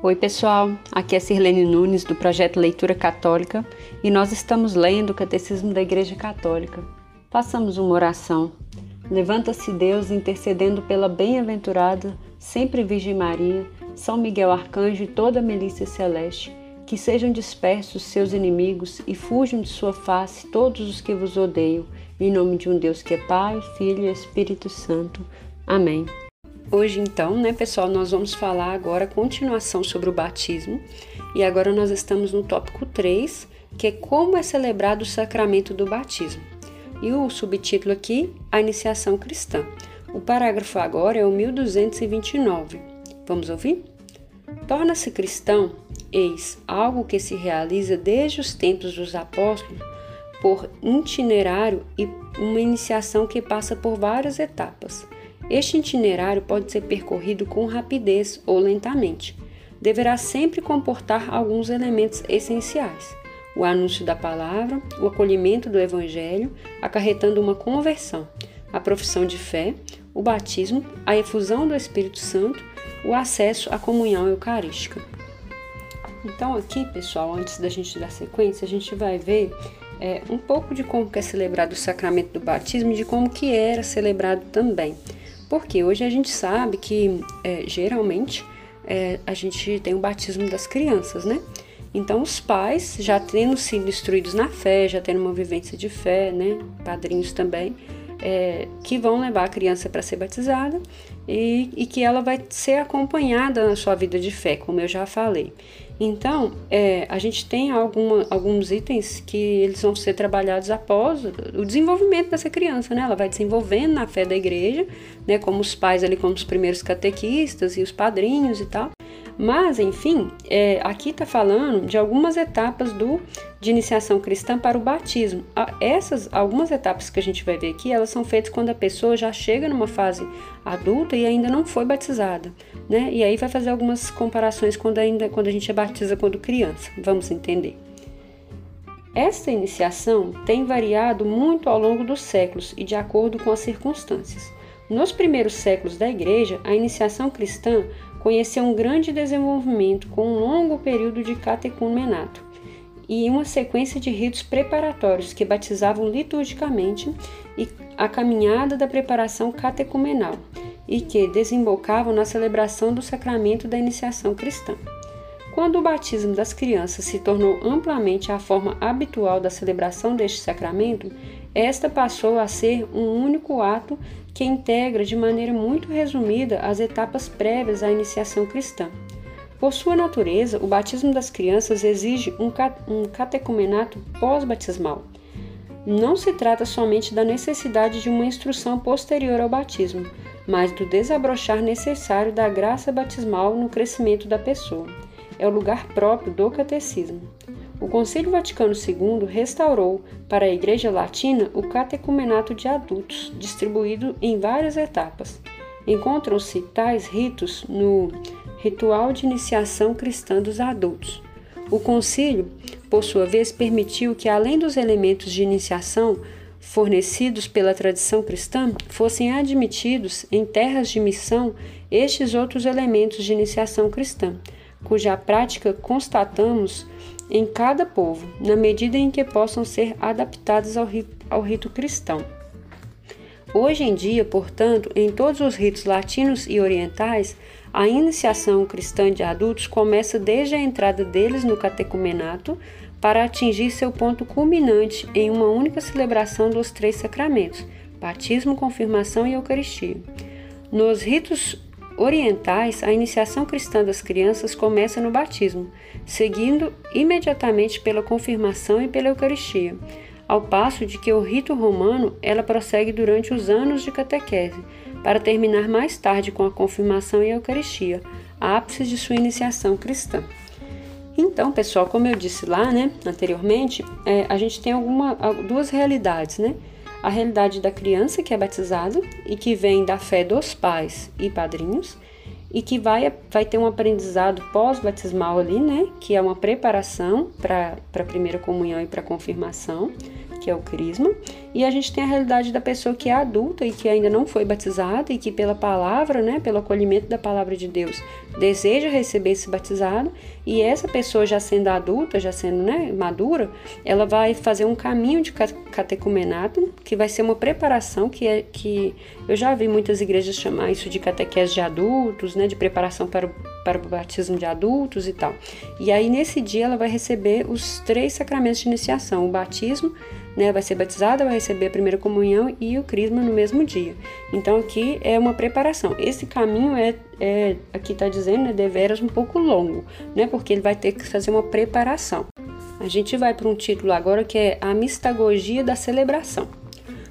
Oi, pessoal. Aqui é Sirlene Nunes do projeto Leitura Católica e nós estamos lendo o Catecismo da Igreja Católica. Façamos uma oração. Levanta-se Deus intercedendo pela bem-aventurada, sempre Virgem Maria, São Miguel Arcanjo e toda a milícia celeste, que sejam dispersos seus inimigos e fujam de sua face todos os que vos odeiam, em nome de um Deus que é Pai, Filho e Espírito Santo. Amém. Hoje, então, né, pessoal, nós vamos falar agora continuação sobre o batismo. E agora nós estamos no tópico 3, que é como é celebrado o sacramento do batismo. E o subtítulo aqui, a iniciação cristã. O parágrafo agora é o 1229. Vamos ouvir? Torna-se cristão, eis, algo que se realiza desde os tempos dos apóstolos por itinerário e uma iniciação que passa por várias etapas este itinerário pode ser percorrido com rapidez ou lentamente. Deverá sempre comportar alguns elementos essenciais: o anúncio da palavra, o acolhimento do evangelho, acarretando uma conversão, a profissão de fé, o batismo, a efusão do Espírito Santo, o acesso à comunhão eucarística. Então, aqui, pessoal, antes da gente dar sequência, a gente vai ver é, um pouco de como é celebrado o sacramento do batismo e de como que era celebrado também. Porque hoje a gente sabe que é, geralmente é, a gente tem o batismo das crianças, né? Então os pais, já tendo sido instruídos na fé, já tendo uma vivência de fé, né? Padrinhos também, é, que vão levar a criança para ser batizada e, e, que ela vai ser acompanhada na sua vida de fé, como eu já falei. Então, é, a gente tem alguma, alguns itens que eles vão ser trabalhados após o desenvolvimento dessa criança, né? Ela vai desenvolvendo na fé da igreja, né? Como os pais ali, como os primeiros catequistas e os padrinhos e tal. Mas, enfim, é, aqui está falando de algumas etapas do, de iniciação cristã para o batismo. Essas, algumas etapas que a gente vai ver aqui, elas são feitas quando a pessoa já chega numa fase adulta e ainda não foi batizada, né? E aí vai fazer algumas comparações quando, ainda, quando a gente é batiza quando criança. Vamos entender. Esta iniciação tem variado muito ao longo dos séculos e de acordo com as circunstâncias. Nos primeiros séculos da Igreja, a iniciação cristã conheceu um grande desenvolvimento com um longo período de catecumenato e uma sequência de ritos preparatórios que batizavam liturgicamente a caminhada da preparação catecumenal e que desembocavam na celebração do sacramento da iniciação cristã. Quando o batismo das crianças se tornou amplamente a forma habitual da celebração deste sacramento, esta passou a ser um único ato que integra de maneira muito resumida as etapas prévias à iniciação cristã. Por sua natureza, o batismo das crianças exige um catecumenato pós-batismal. Não se trata somente da necessidade de uma instrução posterior ao batismo, mas do desabrochar necessário da graça batismal no crescimento da pessoa. É o lugar próprio do catecismo. O Concílio Vaticano II restaurou para a Igreja Latina o catecumenato de adultos, distribuído em várias etapas. Encontram-se tais ritos no Ritual de Iniciação Cristã dos Adultos. O concílio, por sua vez, permitiu que, além dos elementos de iniciação fornecidos pela tradição cristã, fossem admitidos em terras de missão estes outros elementos de iniciação cristã, cuja prática constatamos em cada povo, na medida em que possam ser adaptadas ao rito, ao rito cristão. Hoje em dia, portanto, em todos os ritos latinos e orientais, a iniciação cristã de adultos começa desde a entrada deles no catecumenato para atingir seu ponto culminante em uma única celebração dos três sacramentos: batismo, confirmação e Eucaristia. Nos ritos orientais, a iniciação cristã das crianças começa no batismo, seguindo imediatamente pela confirmação e pela Eucaristia, ao passo de que o rito romano ela prossegue durante os anos de catequese, para terminar mais tarde com a confirmação e a Eucaristia, ápice de sua iniciação cristã. Então, pessoal, como eu disse lá, né, anteriormente, é, a gente tem alguma, duas realidades, né? A realidade da criança que é batizada e que vem da fé dos pais e padrinhos e que vai, vai ter um aprendizado pós-batismal ali, né? Que é uma preparação para a primeira comunhão e para a confirmação, que é o crisma, e a gente tem a realidade da pessoa que é adulta e que ainda não foi batizada e que pela palavra, né, pelo acolhimento da palavra de Deus, deseja receber esse batizado, e essa pessoa já sendo adulta, já sendo, né, madura, ela vai fazer um caminho de catecumenato, que vai ser uma preparação que é que eu já vi muitas igrejas chamar isso de catequese de adultos, né, de preparação para o, para o batismo de adultos e tal. E aí nesse dia ela vai receber os três sacramentos de iniciação, o batismo, né, vai ser batizada, vai receber a primeira comunhão e o crisma no mesmo dia. Então aqui é uma preparação. Esse caminho é, é aqui está dizendo, é deveras um pouco longo, né, porque ele vai ter que fazer uma preparação. A gente vai para um título agora que é a mistagogia da celebração.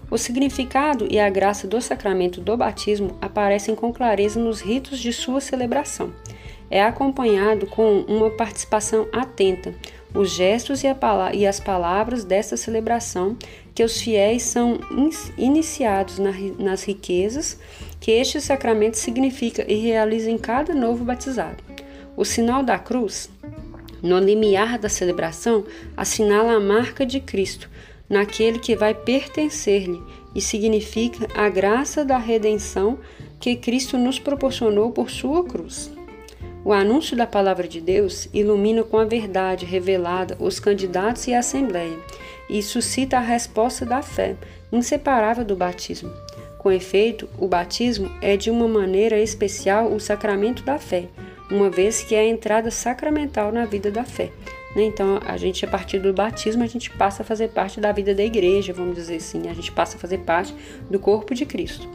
O significado e a graça do sacramento do batismo aparecem com clareza nos ritos de sua celebração. É acompanhado com uma participação atenta, os gestos e, e, as palavras desta celebração, que os fiéis são iniciados na, nas riquezas que este sacramento significa e realiza em cada novo batizado. O sinal da cruz, no limiar da celebração, assinala a marca de Cristo naquele que vai pertencer-lhe e significa a graça da redenção que Cristo nos proporcionou por sua cruz. O anúncio da palavra de Deus ilumina com a verdade revelada os candidatos e a assembleia e suscita a resposta da fé, inseparável do batismo. Com efeito, o batismo é de uma maneira especial o sacramento da fé, uma vez que é a entrada sacramental na vida da fé. Né? Então, a gente, a partir do batismo, a gente passa a fazer parte da vida da igreja, vamos dizer assim, a gente passa a fazer parte do corpo de Cristo.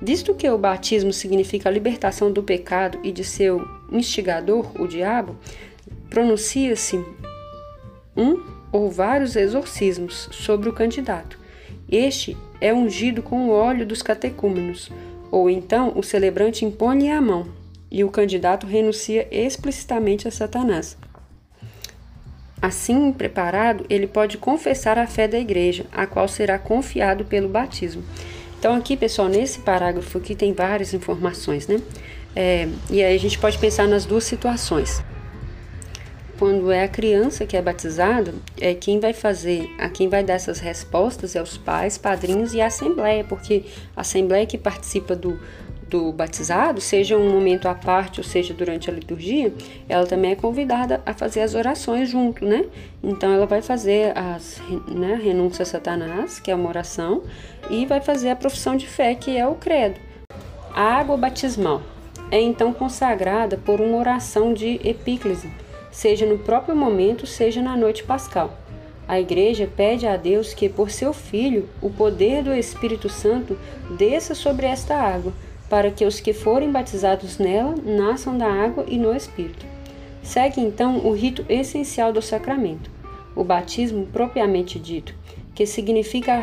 Visto que o batismo significa a libertação do pecado e de seu instigador, o diabo, pronuncia-se um ou vários exorcismos sobre o candidato. Este é ungido com o óleo dos catecúmenos, ou então o celebrante impõe-lhe a mão e o candidato renuncia explicitamente a Satanás. Assim preparado, ele pode confessar a fé da igreja, a qual será confiado pelo batismo. Então, aqui, pessoal, nesse parágrafo aqui tem várias informações, né? É, e aí a gente pode pensar nas duas situações. Quando é a criança que é batizada, é quem vai fazer, a quem vai dar essas respostas é os pais, padrinhos e a assembleia, porque a assembleia que participa do, do batizado, seja um momento à parte ou seja durante a liturgia, ela também é convidada a fazer as orações junto, né? Então ela vai fazer as né, renúncia a Satanás, que é uma oração, e vai fazer a profissão de fé, que é o credo. A água batismal é então consagrada por uma oração de epíclise, seja no próprio momento, seja na noite pascal. A Igreja pede a Deus que, por seu Filho, o poder do Espírito Santo desça sobre esta água para que os que forem batizados nela nasçam da água e no Espírito. Segue então o rito essencial do sacramento, o batismo propriamente dito, que significa,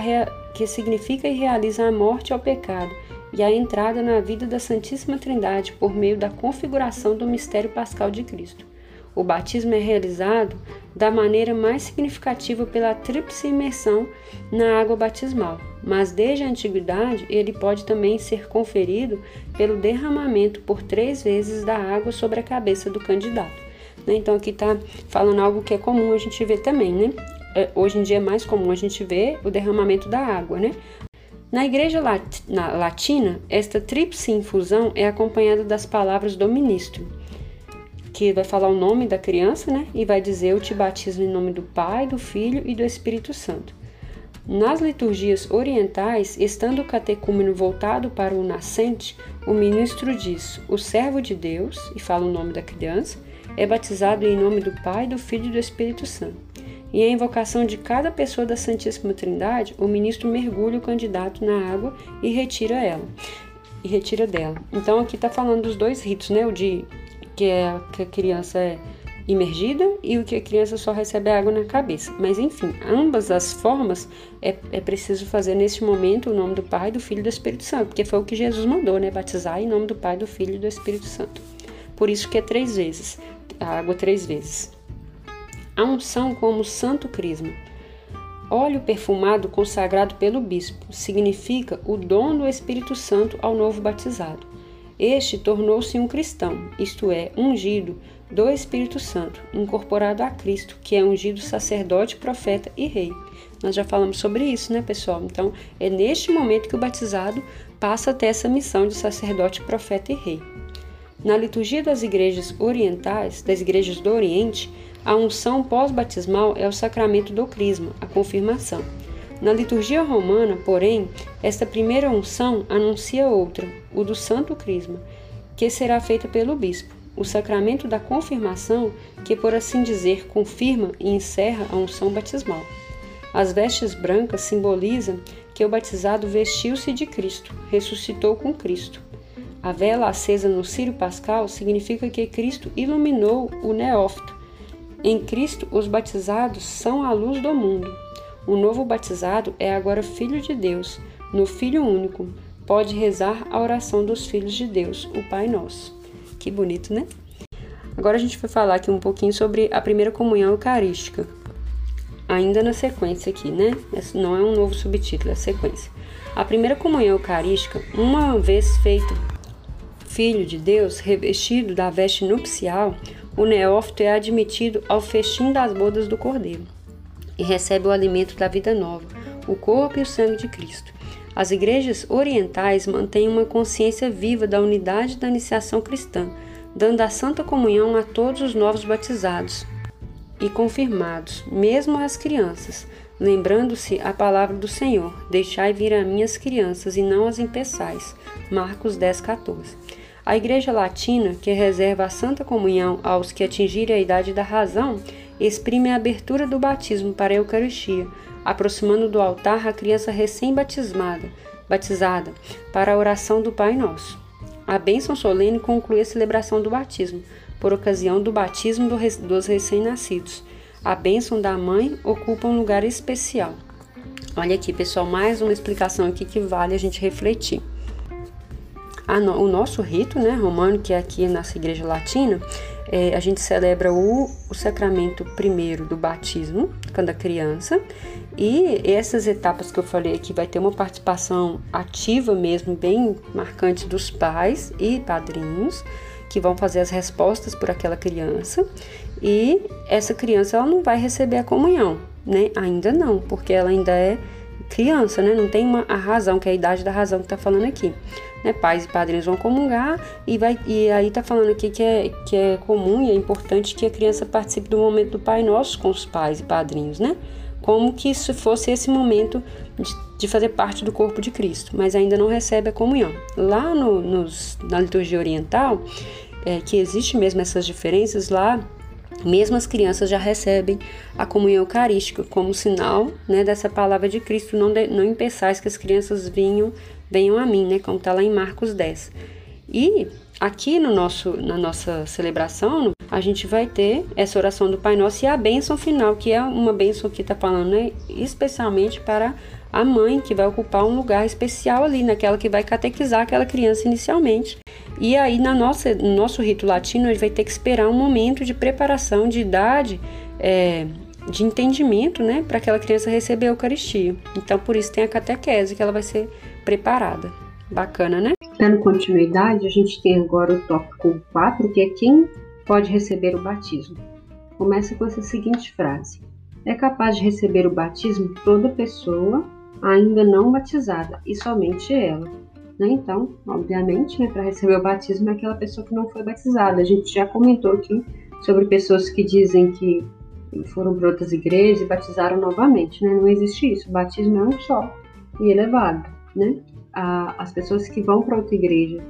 que significa e realiza a morte ao pecado e a entrada na vida da Santíssima Trindade por meio da configuração do mistério pascal de Cristo. O batismo é realizado da maneira mais significativa pela tríplice imersão na água batismal, mas desde a antiguidade ele pode também ser conferido pelo derramamento por três vezes da água sobre a cabeça do candidato. Né? Então aqui está falando algo que é comum a gente ver também, né? É, hoje em dia é mais comum a gente ver o derramamento da água, né? Na igreja latina, esta tríplice infusão é acompanhada das palavras do ministro que vai falar o nome da criança, né? E vai dizer: Eu te batizo em nome do Pai, do Filho e do Espírito Santo. Nas liturgias orientais, estando o catecúmeno voltado para o nascente, o ministro diz: O servo de Deus, e fala o nome da criança, é batizado em nome do Pai, do Filho e do Espírito Santo. E a invocação de cada pessoa da Santíssima Trindade, o ministro mergulha o candidato na água e retira ela. E retira dela. Então aqui está falando dos dois ritos, né? O de que é que a criança é imergida e o que a criança só recebe água na cabeça. Mas enfim, ambas as formas é, é preciso fazer neste momento o nome do Pai, do Filho e do Espírito Santo, porque foi o que Jesus mandou, né? Batizar em nome do Pai, do Filho e do Espírito Santo. Por isso que é três vezes, a água três vezes. A unção como santo crisma. Óleo perfumado consagrado pelo bispo significa o dom do Espírito Santo ao novo batizado. Este tornou-se um cristão, isto é, ungido do Espírito Santo, incorporado a Cristo, que é ungido sacerdote, profeta e rei. Nós já falamos sobre isso, né, pessoal? Então, é neste momento que o batizado passa a ter essa missão de sacerdote, profeta e rei. Na liturgia das igrejas orientais, das igrejas do Oriente, a unção pós-batismal é o sacramento do crisma, a confirmação. Na liturgia romana, porém, esta primeira unção anuncia outra, o do Santo Crisma, que será feita pelo bispo, o sacramento da confirmação, que por assim dizer confirma e encerra a unção batismal. As vestes brancas simbolizam que o batizado vestiu-se de Cristo, ressuscitou com Cristo. A vela acesa no Círio Pascal significa que Cristo iluminou o neófito. Em Cristo, os batizados são a luz do mundo. O novo batizado é agora filho de Deus, no Filho único. Pode rezar a oração dos filhos de Deus, o Pai Nosso. Que bonito, né? Agora a gente vai falar aqui um pouquinho sobre a primeira comunhão eucarística. Ainda na sequência aqui, né? Esse não é um novo subtítulo, é sequência. A primeira comunhão eucarística, uma vez feito filho de Deus, revestido da veste nupcial, o neófito é admitido ao festim das bodas do Cordeiro e recebe o alimento da vida nova, o corpo e o sangue de Cristo. As igrejas orientais mantêm uma consciência viva da unidade da iniciação cristã, dando a santa comunhão a todos os novos batizados e confirmados, mesmo às crianças, lembrando-se a palavra do Senhor: Deixai vir a minhas crianças e não as impeçais. Marcos 10, 14. A Igreja Latina, que reserva a Santa Comunhão aos que atingirem a idade da razão, exprime a abertura do batismo para a Eucaristia, aproximando do altar a criança recém-batizada, batizada, para a oração do Pai Nosso. A bênção solene conclui a celebração do batismo, por ocasião do batismo dos recém-nascidos. A bênção da mãe ocupa um lugar especial. Olha aqui, pessoal, mais uma explicação aqui que vale a gente refletir. O nosso rito né, romano, que é aqui nessa igreja latina, é, a gente celebra o, o sacramento primeiro do batismo, quando a criança, e essas etapas que eu falei aqui vai ter uma participação ativa mesmo, bem marcante dos pais e padrinhos, que vão fazer as respostas por aquela criança, e essa criança ela não vai receber a comunhão, né? Ainda não, porque ela ainda é criança, né? Não tem uma a razão, que é a idade da razão que está falando aqui né, pais e padrinhos vão comungar e, vai, e aí está falando aqui que é, que é comum e é importante que a criança participe do momento do Pai Nosso com os pais e padrinhos, né? Como que se fosse esse momento de, de, fazer parte do corpo de Cristo, mas ainda não recebe a comunhão. Lá no, nos, na liturgia oriental, é, que existe mesmo essas diferenças, lá mesmo as crianças já recebem a comunhão eucarística como sinal né, dessa palavra de Cristo. Não, de, não impeçais que as crianças vinham venham a mim, né? Como está lá em Marcos 10. E aqui no nosso, na nossa celebração, a gente vai ter essa oração do Pai Nosso e a bênção final, que é uma bênção que está falando, né? Especialmente para a mãe, que vai ocupar um lugar especial ali, naquela que vai catequizar aquela criança inicialmente. E aí, na nossa, no nosso rito latino, gente vai ter que esperar um momento de preparação, de idade, é, de entendimento, né, para aquela criança receber a Eucaristia. Então, por isso tem a catequese, que ela vai ser preparada. Bacana, né? Dando continuidade, a gente tem agora o tópico 4, que é quem pode receber o batismo. Começa com essa seguinte frase: É capaz de receber o batismo toda pessoa ainda não batizada, e somente ela. Né? Então, obviamente, né, para receber o batismo é aquela pessoa que não foi batizada. A gente já comentou aqui sobre pessoas que dizem que foram para outras igrejas e batizaram novamente. Né? Não existe isso. O batismo é um só e ele é né? As pessoas que vão para outra igreja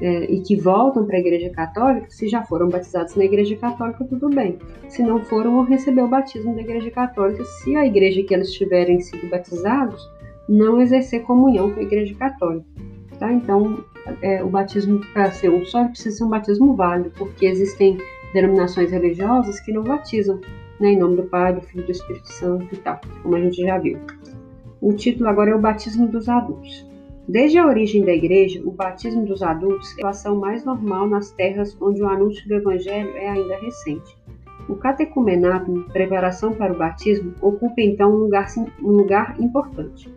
é, e que voltam para a igreja católica, se já foram batizados na igreja católica, tudo bem. Se não foram, vão receber o batismo da igreja católica, se a igreja que eles tiverem sido batizados não exercer comunhão com a igreja católica. Tá? Então, é, o batismo para ser um só precisa ser um batismo válido, porque existem denominações religiosas que não batizam né, em nome do Pai, do Filho e do Espírito Santo e tal, como a gente já viu. O título agora é o batismo dos adultos. Desde a origem da igreja, o batismo dos adultos é a ação mais normal nas terras onde o anúncio do evangelho é ainda recente. O catecumenato, preparação para o batismo, ocupa então um lugar, um lugar importante.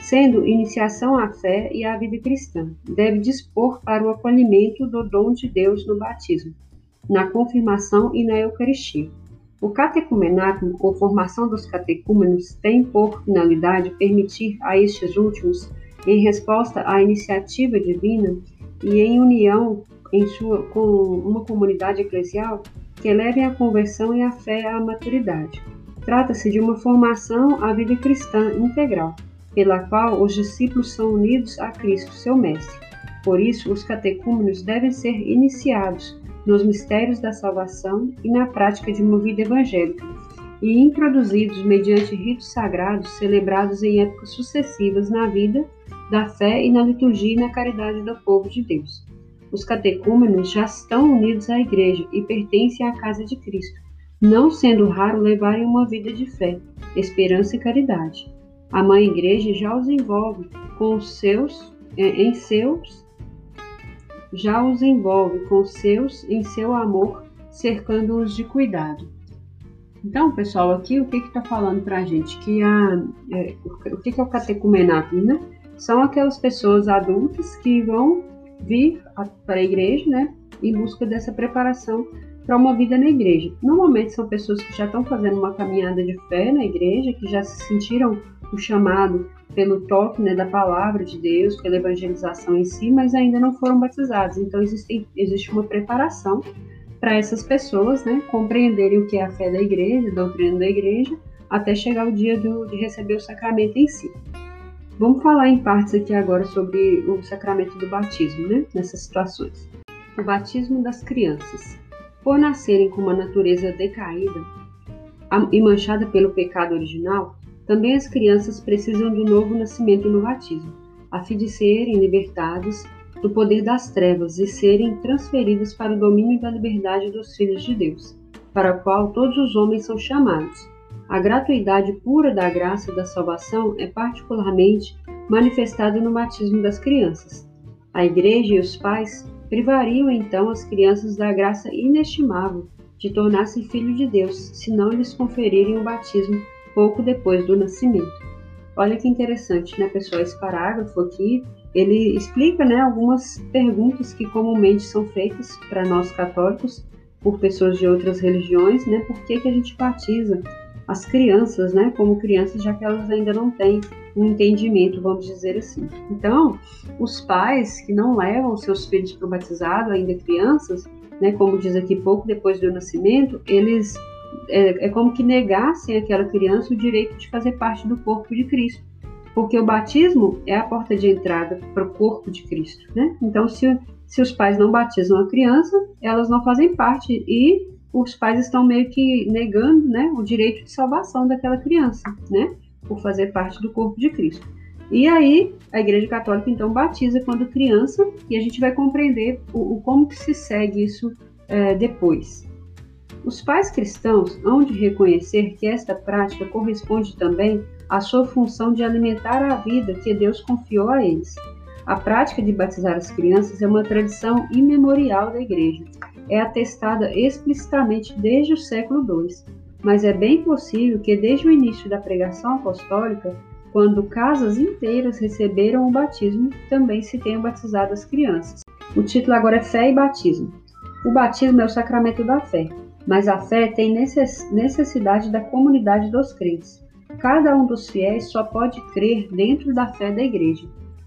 Sendo iniciação à fé e à vida cristã, deve dispor para o acolhimento do dom de Deus no batismo, na confirmação e na Eucaristia. O catecumenato, ou formação dos catecúmenos, tem por finalidade permitir a estes últimos, em resposta à iniciativa divina e em união em sua, com uma comunidade eclesial, que levem a conversão e a fé à maturidade. Trata-se de uma formação à vida cristã integral, pela qual os discípulos são unidos a Cristo, seu Mestre. Por isso, os catecúmenos devem ser iniciados nos mistérios da salvação e na prática de uma vida evangélica, e introduzidos mediante ritos sagrados celebrados em épocas sucessivas na vida, da fé e na liturgia e na caridade do povo de Deus. Os catecúmenos já estão unidos à Igreja e pertencem à casa de Cristo, não sendo raro levarem uma vida de fé, esperança e caridade. A Mãe Igreja já os envolve com os seus, eh, em seus já os envolve com seus em seu amor, cercando-os de cuidado. Então, pessoal, aqui o que está falando para a gente? Que a, é, o que, que é o catecumenato? Né? São aquelas pessoas adultas que vão vir para a igreja, né, em busca dessa preparação para uma vida na igreja. Normalmente são pessoas que já estão fazendo uma caminhada de fé na igreja, que já se sentiram o chamado pelo toque né, da palavra de Deus, pela evangelização em si, mas ainda não foram batizados. Então existe, existe uma preparação para essas pessoas né, compreenderem o que é a fé da igreja, a doutrina da igreja, até chegar o dia do, de receber o sacramento em si. Vamos falar em partes aqui agora sobre o sacramento do batismo, né, nessas situações. O batismo das crianças. Por nascerem com uma natureza decaída e manchada pelo pecado original, também as crianças precisam do novo nascimento no batismo, a fim de serem libertadas do poder das trevas e serem transferidas para o domínio da liberdade dos filhos de Deus, para o qual todos os homens são chamados. A gratuidade pura da graça da salvação é particularmente manifestada no batismo das crianças. A Igreja e os pais privariam então as crianças da graça inestimável de tornar-se filhos de Deus, se não lhes conferirem o batismo pouco depois do nascimento. Olha que interessante, né, pessoal? Esse parágrafo aqui ele explica, né, algumas perguntas que comumente são feitas para nós católicos por pessoas de outras religiões, né? Por que, que a gente batiza as crianças, né, como crianças, já que elas ainda não têm um entendimento, vamos dizer assim. Então, os pais que não levam seus filhos para o batizado, ainda crianças, né, como diz aqui, pouco depois do nascimento, eles é, é como que negassem àquela criança o direito de fazer parte do corpo de Cristo. Porque o batismo é a porta de entrada para o corpo de Cristo, né? Então, se, se os pais não batizam a criança, elas não fazem parte e os pais estão meio que negando, né, o direito de salvação daquela criança, né, por fazer parte do corpo de Cristo. E aí, a Igreja Católica então batiza quando criança e a gente vai compreender o, o como que se segue isso é, depois. Os pais cristãos hão de reconhecer que esta prática corresponde também à sua função de alimentar a vida que Deus confiou a eles. A prática de batizar as crianças é uma tradição imemorial da Igreja. É atestada explicitamente desde o século II, mas é bem possível que desde o início da pregação apostólica, quando casas inteiras receberam o batismo, também se tenham batizado as crianças. O título agora é Fé e Batismo. O batismo é o sacramento da fé, mas a fé tem necessidade da comunidade dos crentes. Cada um dos fiéis só pode crer dentro da fé da igreja.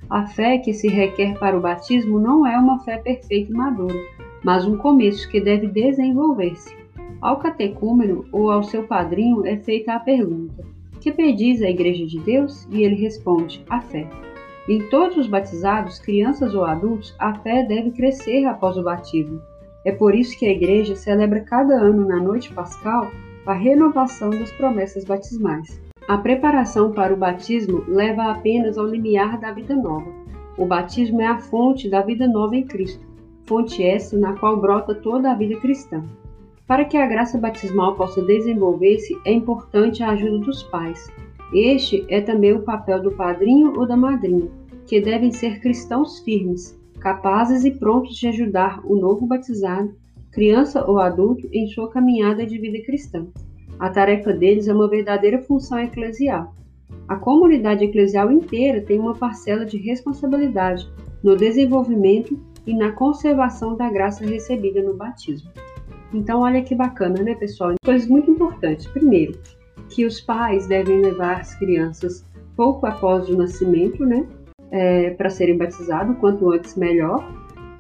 A fé que se requer para o batismo não é uma fé perfeita e madura, mas um começo que deve desenvolver-se. Ao catecúmeno ou ao seu padrinho é feita a pergunta: Que pedis à Igreja de Deus? E ele responde: A fé. Em todos os batizados, crianças ou adultos, a fé deve crescer após o batismo. É por isso que a Igreja celebra cada ano, na noite pascal, a renovação das promessas batismais. A preparação para o batismo leva apenas ao limiar da vida nova. O batismo é a fonte da vida nova em Cristo, fonte essa na qual brota toda a vida cristã. Para que a graça batismal possa desenvolver-se, é importante a ajuda dos pais. Este é também o papel do padrinho ou da madrinha, que devem ser cristãos firmes, capazes e prontos de ajudar o novo batizado, criança ou adulto, em sua caminhada de vida cristã. A tarefa deles é uma verdadeira função eclesial. A comunidade eclesial inteira tem uma parcela de responsabilidade no desenvolvimento e na conservação da graça recebida no batismo. Então, olha que bacana, né, pessoal? Coisas muito importantes. Primeiro, que os pais devem levar as crianças pouco após o nascimento, né, é, para serem batizados, quanto antes melhor.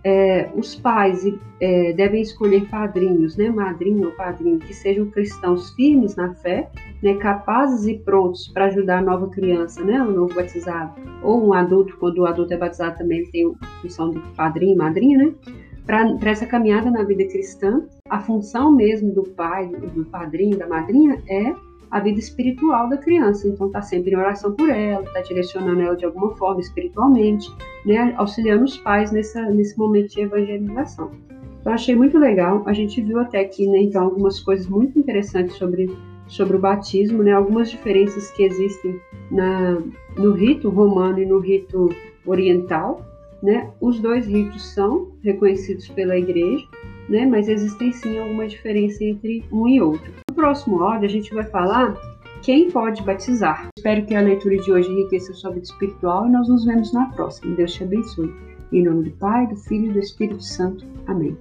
É, os pais é, devem escolher padrinhos, né, madrinho ou padrinho, que sejam cristãos firmes na fé, né, capazes e prontos para ajudar a nova criança, né, o novo batizado, ou um adulto, quando o adulto é batizado também tem a função de padrinho e madrinha, né, para essa caminhada na vida cristã, a função mesmo do pai, do padrinho, da madrinha é a vida espiritual da criança. Então, está sempre em oração por ela, está direcionando ela de alguma forma espiritualmente, né, auxiliando os pais nessa, nesse momento de evangelização. Então, achei muito legal. A gente viu até aqui, né, então, algumas coisas muito interessantes sobre, sobre o batismo, né, algumas diferenças que existem na, no rito romano e no rito oriental. Né? Os dois ritos são reconhecidos pela igreja, né? mas existem sim alguma diferença entre um e outro. Próximo áudio, a gente vai falar quem pode batizar. Espero que a leitura de hoje enriqueça sua vida espiritual e nós nos vemos na próxima. Deus te abençoe. Em nome do Pai, do Filho e do Espírito Santo. Amém.